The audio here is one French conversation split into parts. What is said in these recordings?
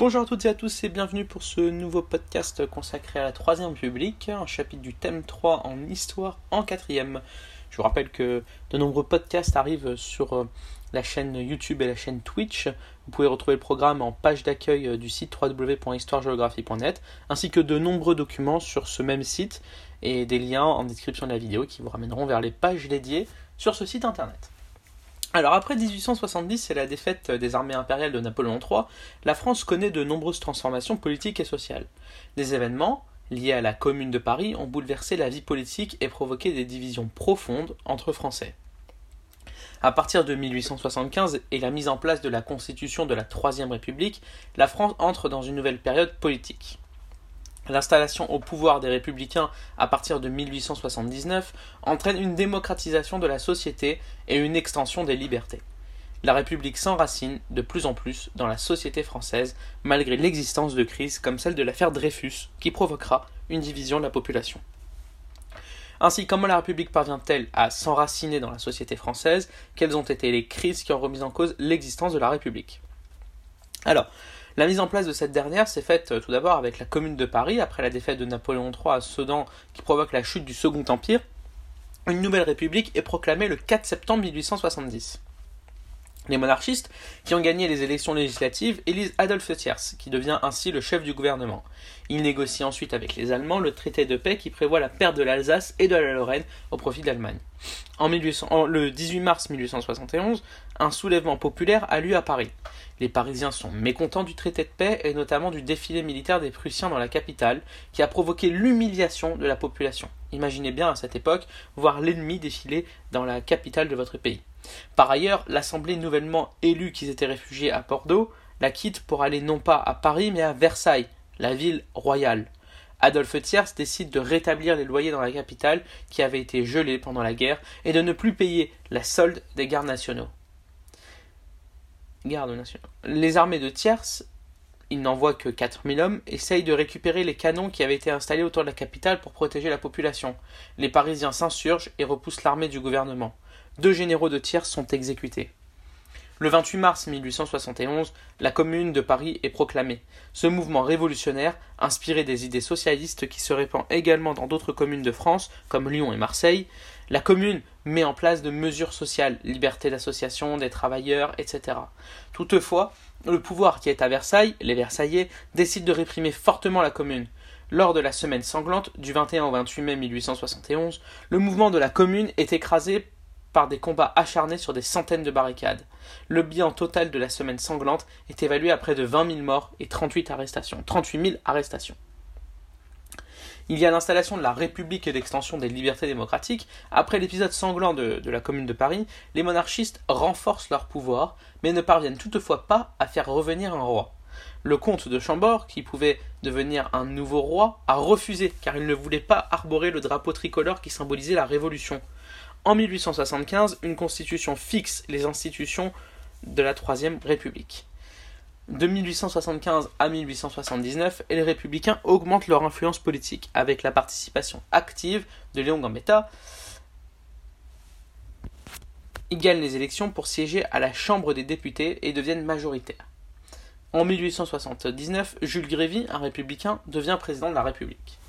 Bonjour à toutes et à tous et bienvenue pour ce nouveau podcast consacré à la Troisième République, un chapitre du thème 3 en histoire en quatrième. Je vous rappelle que de nombreux podcasts arrivent sur euh, la chaîne YouTube et la chaîne Twitch. Vous pouvez retrouver le programme en page d'accueil euh, du site www.histoiregéographie.net ainsi que de nombreux documents sur ce même site et des liens en description de la vidéo qui vous ramèneront vers les pages dédiées sur ce site internet. Alors après 1870 et la défaite des armées impériales de Napoléon III, la France connaît de nombreuses transformations politiques et sociales. Des événements, liés à la Commune de Paris, ont bouleversé la vie politique et provoqué des divisions profondes entre Français. À partir de 1875 et la mise en place de la Constitution de la Troisième République, la France entre dans une nouvelle période politique. L'installation au pouvoir des républicains à partir de 1879 entraîne une démocratisation de la société et une extension des libertés. La République s'enracine de plus en plus dans la société française, malgré l'existence de crises comme celle de l'affaire Dreyfus, qui provoquera une division de la population. Ainsi, comment la République parvient-elle à s'enraciner dans la société française? Quelles ont été les crises qui ont remis en cause l'existence de la République? Alors, la mise en place de cette dernière s'est faite euh, tout d'abord avec la Commune de Paris, après la défaite de Napoléon III à Sedan qui provoque la chute du Second Empire. Une nouvelle république est proclamée le 4 septembre 1870. Les monarchistes, qui ont gagné les élections législatives, élisent Adolphe Thiers, qui devient ainsi le chef du gouvernement. Il négocie ensuite avec les Allemands le traité de paix qui prévoit la perte de l'Alsace et de la Lorraine au profit de l'Allemagne. En, le 18 mars 1871, un soulèvement populaire a lieu à Paris. Les Parisiens sont mécontents du traité de paix et notamment du défilé militaire des Prussiens dans la capitale, qui a provoqué l'humiliation de la population. Imaginez bien à cette époque voir l'ennemi défiler dans la capitale de votre pays. Par ailleurs, l'Assemblée nouvellement élue qui s'était réfugiée à Bordeaux la quitte pour aller non pas à Paris mais à Versailles, la ville royale. Adolphe Thiers décide de rétablir les loyers dans la capitale qui avaient été gelés pendant la guerre et de ne plus payer la solde des gardes nationaux. Les armées de Thiers, il n'envoie que 4000 hommes, essayent de récupérer les canons qui avaient été installés autour de la capitale pour protéger la population. Les Parisiens s'insurgent et repoussent l'armée du gouvernement deux généraux de tiers sont exécutés. Le 28 mars 1871, la Commune de Paris est proclamée. Ce mouvement révolutionnaire, inspiré des idées socialistes qui se répand également dans d'autres communes de France, comme Lyon et Marseille, la Commune met en place de mesures sociales, liberté d'association des travailleurs, etc. Toutefois, le pouvoir qui est à Versailles, les Versaillais, décide de réprimer fortement la Commune. Lors de la semaine sanglante du 21 au 28 mai 1871, le mouvement de la Commune est écrasé par des combats acharnés sur des centaines de barricades. Le bilan total de la semaine sanglante est évalué à près de 20 000 morts et 38 arrestations. 38 000 arrestations. Il y a l'installation de la République et l'extension des libertés démocratiques. Après l'épisode sanglant de, de, la Commune de Paris, les monarchistes renforcent leur pouvoir, mais ne parviennent toutefois pas à faire revenir un roi. Le comte de Chambord, qui pouvait devenir un nouveau roi, a refusé car il ne voulait pas arborer le drapeau tricolore qui symbolisait la Révolution. En 1875, une constitution fixe les institutions de la Troisième République. De 1875 à 1879, les républicains augmentent leur influence politique avec la participation active de Léon Gambetta. Ils gagnent les élections pour siéger à la Chambre des députés et deviennent majoritaires. En 1879, Jules Grévy, un républicain, devient président de la République.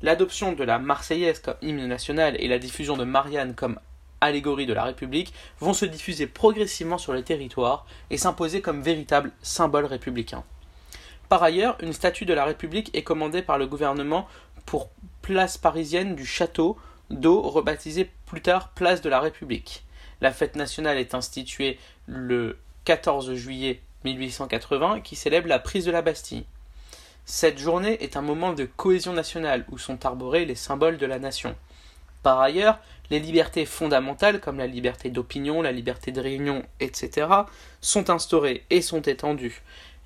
L'adoption de la Marseillaise comme hymne national et la diffusion de Marianne comme allégorie de la République vont se diffuser progressivement sur les territoires et s'imposer comme véritable symbole républicain. Par ailleurs, une statue de la République est commandée par le gouvernement pour place parisienne du château d'eau rebaptisée plus tard place de la République. La fête nationale est instituée le 14 juillet 1880 qui célèbre la prise de la Bastille. Cette journée est un moment de cohésion nationale où sont arborés les symboles de la nation. Par ailleurs, les libertés fondamentales comme la liberté d'opinion, la liberté de réunion, etc., sont instaurées et sont étendues.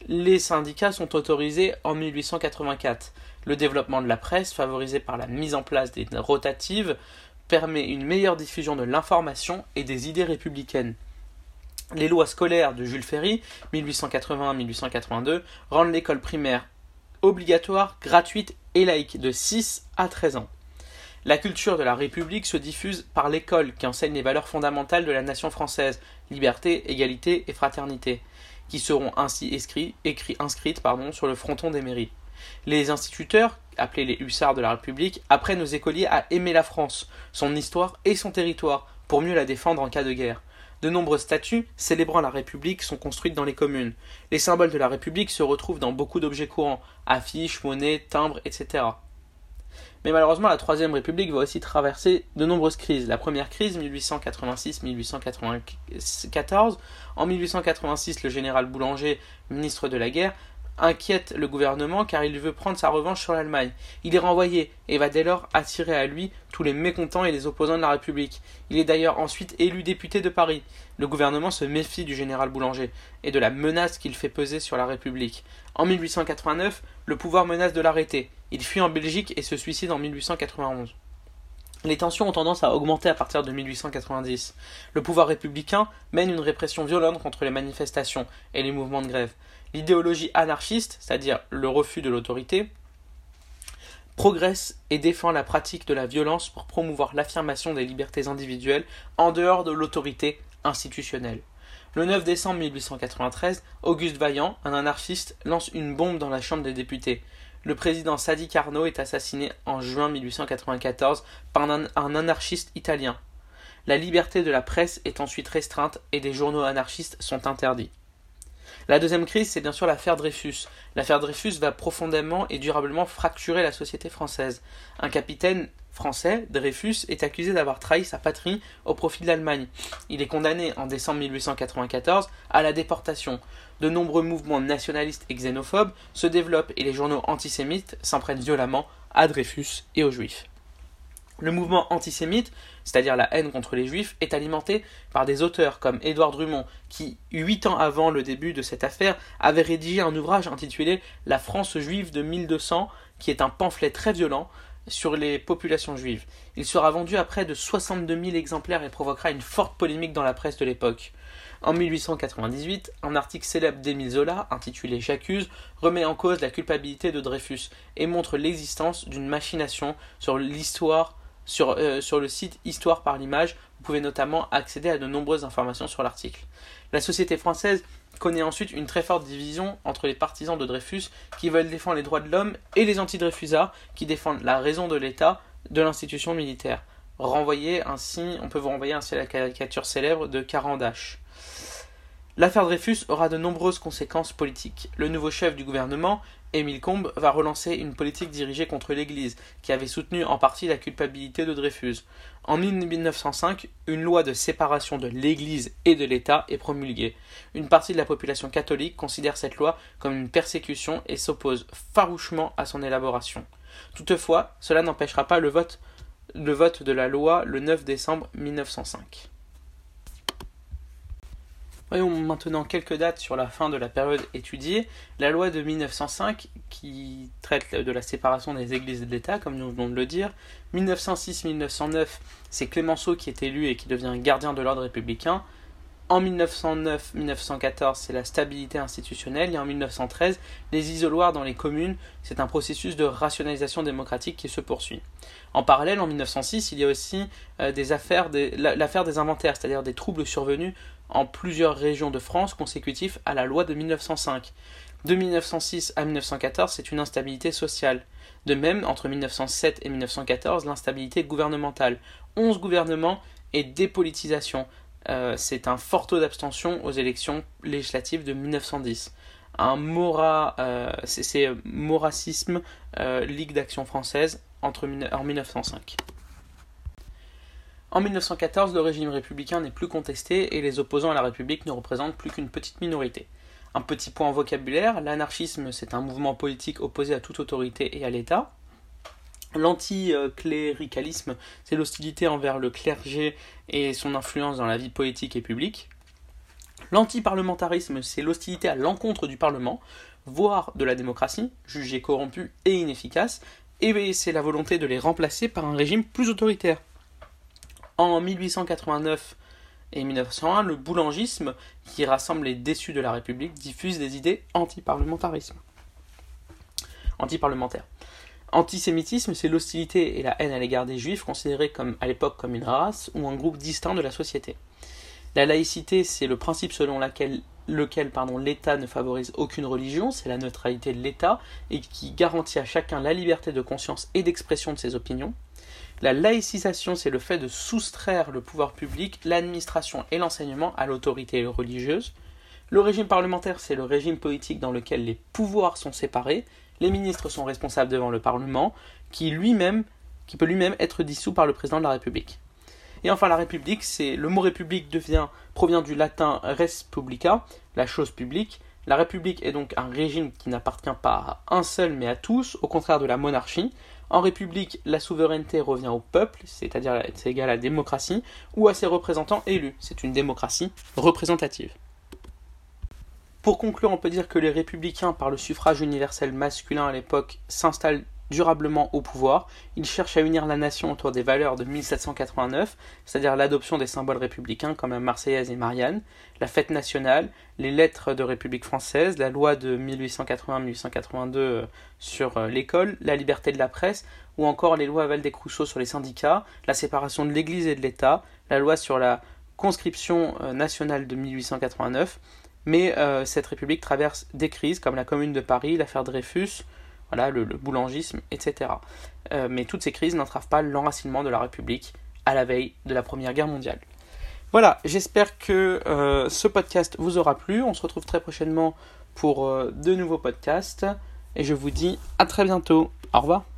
Les syndicats sont autorisés en 1884. Le développement de la presse, favorisé par la mise en place des rotatives, permet une meilleure diffusion de l'information et des idées républicaines. Les lois scolaires de Jules Ferry, 1881-1882, rendent l'école primaire obligatoire, gratuite et laïque de 6 à 13 ans. La culture de la République se diffuse par l'école qui enseigne les valeurs fondamentales de la nation française liberté, égalité et fraternité. qui seront ainsi inscrites sur le fronton des mairies. Les instituteurs, appelés les hussards de la République, apprennent aux écoliers à aimer la France, son histoire et son territoire, pour mieux la défendre en cas de guerre. De nombreuses statues célébrant la République sont construites dans les communes. Les symboles de la République se retrouvent dans beaucoup d'objets courants, affiches, monnaies, timbres, etc. Mais malheureusement, la Troisième République va aussi traverser de nombreuses crises. La première crise, 1886-1894. En 1886, le général Boulanger, ministre de la guerre, inquiète le gouvernement car il veut prendre sa revanche sur l'Allemagne. Il est renvoyé et va dès lors attirer à lui tous les mécontents et les opposants de la République. Il est d'ailleurs ensuite élu député de Paris. Le gouvernement se méfie du général Boulanger et de la menace qu'il fait peser sur la République. En 1889, le pouvoir menace de l'arrêter. Il fuit en Belgique et se suicide en 1891. Les tensions ont tendance à augmenter à partir de 1890. Le pouvoir républicain mène une répression violente contre les manifestations et les mouvements de grève. L'idéologie anarchiste, c'est-à-dire le refus de l'autorité, progresse et défend la pratique de la violence pour promouvoir l'affirmation des libertés individuelles en dehors de l'autorité institutionnelle. Le 9 décembre 1893, Auguste Vaillant, un anarchiste, lance une bombe dans la Chambre des députés. Le président Sadi Carnot est assassiné en juin 1894 par un, un anarchiste italien. La liberté de la presse est ensuite restreinte et des journaux anarchistes sont interdits. La deuxième crise, c'est bien sûr l'affaire Dreyfus. L'affaire Dreyfus va profondément et durablement fracturer la société française. Un capitaine français, Dreyfus, est accusé d'avoir trahi sa patrie au profit de l'Allemagne. Il est condamné en décembre 1894 à la déportation. De nombreux mouvements nationalistes et xénophobes se développent et les journaux antisémites s'en prennent violemment à Dreyfus et aux Juifs. Le mouvement antisémite, c'est-à-dire la haine contre les juifs, est alimenté par des auteurs comme Édouard Drummond, qui, huit ans avant le début de cette affaire, avait rédigé un ouvrage intitulé La France juive de 1200, qui est un pamphlet très violent sur les populations juives. Il sera vendu à près de 62 000 exemplaires et provoquera une forte polémique dans la presse de l'époque. En 1898, un article célèbre d'Émile Zola, intitulé J'accuse, remet en cause la culpabilité de Dreyfus et montre l'existence d'une machination sur l'histoire euh, sur, le site Histoire par l'image, vous pouvez notamment accéder à de nombreuses informations sur l'article. La société française connaît ensuite une très forte division entre les partisans de Dreyfus qui veulent défendre les droits de l'homme et les anti-Dreyfusards qui défendent la raison de l'État de l'institution militaire. Renvoyer ainsi, on peut vous renvoyer ainsi la caricature célèbre de Carandache. L'affaire Dreyfus aura de nombreuses conséquences politiques. Le nouveau chef du gouvernement, Émile Combes, va relancer une politique dirigée contre l'Église, qui avait soutenu en partie la culpabilité de Dreyfus. En 1905, une loi de séparation de l'Église et de l'État est promulguée. Une partie de la population catholique considère cette loi comme une persécution et s'oppose farouchement à son élaboration. Toutefois, cela n'empêchera pas le vote, le vote de la loi le 9 décembre 1905. Voyons maintenant quelques dates sur la fin de la période étudiée. La loi de 1905 qui traite de la séparation des églises et de l'État, comme nous venons de le dire. 1906-1909, c'est Clémenceau qui est élu et qui devient gardien de l'ordre républicain. En 1909-1914, c'est la stabilité institutionnelle. Et en 1913, les isoloirs dans les communes, c'est un processus de rationalisation démocratique qui se poursuit. En parallèle, en 1906, il y a aussi euh, des affaires l'affaire des inventaires, c'est-à-dire des troubles survenus en plusieurs régions de France consécutifs à la loi de 1905. De 1906 à 1914, c'est une instabilité sociale. De même, entre 1907 et 1914, l'instabilité gouvernementale. 11 gouvernements et dépolitisation. Euh, c'est un fort taux d'abstention aux élections législatives de 1910. Un mora, euh, c'est Moracisme, euh, Ligue d'action française, entre, en 1905. En 1914, le régime républicain n'est plus contesté et les opposants à la République ne représentent plus qu'une petite minorité. Un petit point en vocabulaire, l'anarchisme c'est un mouvement politique opposé à toute autorité et à l'État. L'anticléricalisme, c'est l'hostilité envers le clergé et son influence dans la vie politique et publique. L'antiparlementarisme, c'est l'hostilité à l'encontre du Parlement, voire de la démocratie, jugée corrompue et inefficace, et c'est la volonté de les remplacer par un régime plus autoritaire. En 1889 et 1901, le boulangisme, qui rassemble les déçus de la République, diffuse des idées anti-parlementarisme. Anti-parlementaire. Antisémitisme, c'est l'hostilité et la haine à l'égard des juifs, considérés comme, à l'époque comme une race ou un groupe distinct de la société. La laïcité, c'est le principe selon lequel l'État ne favorise aucune religion, c'est la neutralité de l'État, et qui garantit à chacun la liberté de conscience et d'expression de ses opinions. La laïcisation, c'est le fait de soustraire le pouvoir public, l'administration et l'enseignement à l'autorité religieuse. Le régime parlementaire, c'est le régime politique dans lequel les pouvoirs sont séparés, les ministres sont responsables devant le Parlement, qui lui-même, qui peut lui-même être dissous par le président de la République. Et enfin, la République, c'est le mot République provient du latin res publica, la chose publique. La République est donc un régime qui n'appartient pas à un seul mais à tous, au contraire de la monarchie. En République, la souveraineté revient au peuple, c'est-à-dire c'est égal à la démocratie, ou à ses représentants élus. C'est une démocratie représentative. Pour conclure, on peut dire que les républicains, par le suffrage universel masculin à l'époque, s'installent durablement au pouvoir. Ils cherchent à unir la nation autour des valeurs de 1789, c'est-à-dire l'adoption des symboles républicains comme la Marseillaise et Marianne, la fête nationale, les lettres de République française, la loi de 1880-1882 euh, sur euh, l'école, la liberté de la presse, ou encore les lois Valdez-Crousseau sur les syndicats, la séparation de l'Église et de l'État, la loi sur la conscription euh, nationale de 1889, mais cette République traverse des crises comme la Commune de Paris, l'affaire Dreyfus, voilà, le, boulangisme, etc. Euh, mais toutes ces crises n'entravent pas l'enracinement de la République à la veille de la Première Guerre mondiale. Voilà, j'espère que euh, ce podcast vous aura plu. On se retrouve très prochainement pour de nouveaux podcasts. Et je vous dis à très bientôt. Au revoir.